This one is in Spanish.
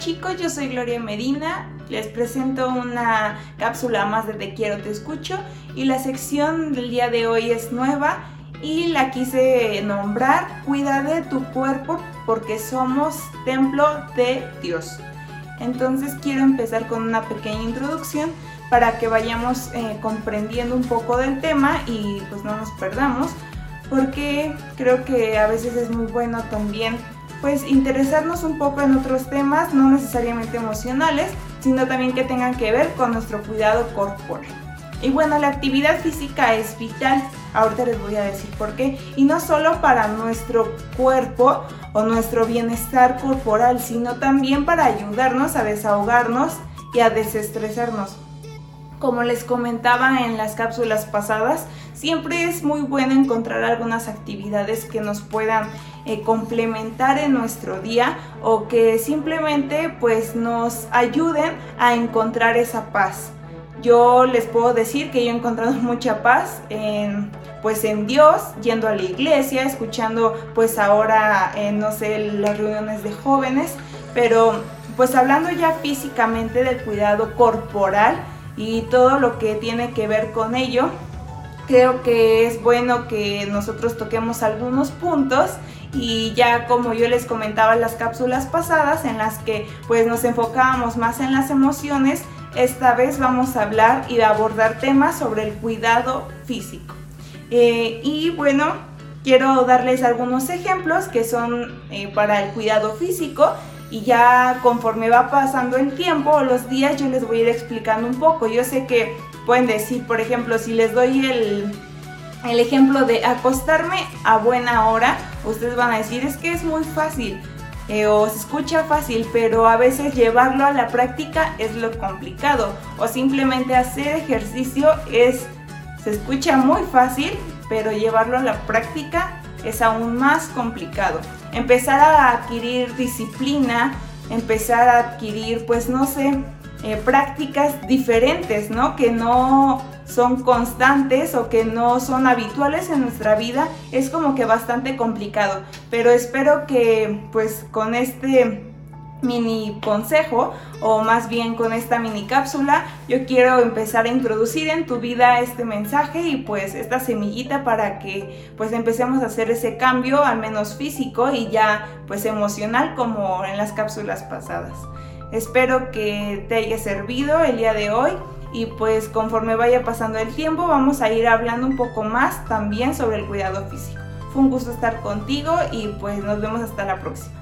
chicos, yo soy Gloria Medina. Les presento una cápsula más de Te quiero, te escucho. Y la sección del día de hoy es nueva y la quise nombrar Cuida de tu cuerpo porque somos templo de Dios. Entonces quiero empezar con una pequeña introducción para que vayamos eh, comprendiendo un poco del tema y pues no nos perdamos porque creo que a veces es muy bueno también pues interesarnos un poco en otros temas, no necesariamente emocionales, sino también que tengan que ver con nuestro cuidado corporal. Y bueno, la actividad física es vital, ahorita les voy a decir por qué, y no solo para nuestro cuerpo o nuestro bienestar corporal, sino también para ayudarnos a desahogarnos y a desestresarnos. Como les comentaba en las cápsulas pasadas, siempre es muy bueno encontrar algunas actividades que nos puedan eh, complementar en nuestro día o que simplemente pues nos ayuden a encontrar esa paz. Yo les puedo decir que yo he encontrado mucha paz en pues en Dios, yendo a la iglesia, escuchando pues ahora, eh, no sé, las reuniones de jóvenes, pero pues hablando ya físicamente del cuidado corporal, y todo lo que tiene que ver con ello. Creo que es bueno que nosotros toquemos algunos puntos y ya como yo les comentaba en las cápsulas pasadas en las que pues nos enfocábamos más en las emociones, esta vez vamos a hablar y abordar temas sobre el cuidado físico. Eh, y bueno, quiero darles algunos ejemplos que son eh, para el cuidado físico y ya conforme va pasando el tiempo los días yo les voy a ir explicando un poco. Yo sé que pueden decir, por ejemplo, si les doy el, el ejemplo de acostarme a buena hora, ustedes van a decir, es que es muy fácil. Eh, o se escucha fácil, pero a veces llevarlo a la práctica es lo complicado. O simplemente hacer ejercicio es, se escucha muy fácil, pero llevarlo a la práctica es aún más complicado. Empezar a adquirir disciplina, empezar a adquirir, pues no sé, eh, prácticas diferentes, ¿no? Que no son constantes o que no son habituales en nuestra vida, es como que bastante complicado. Pero espero que pues con este mini consejo o más bien con esta mini cápsula yo quiero empezar a introducir en tu vida este mensaje y pues esta semillita para que pues empecemos a hacer ese cambio al menos físico y ya pues emocional como en las cápsulas pasadas. Espero que te haya servido el día de hoy y pues conforme vaya pasando el tiempo vamos a ir hablando un poco más también sobre el cuidado físico. Fue un gusto estar contigo y pues nos vemos hasta la próxima.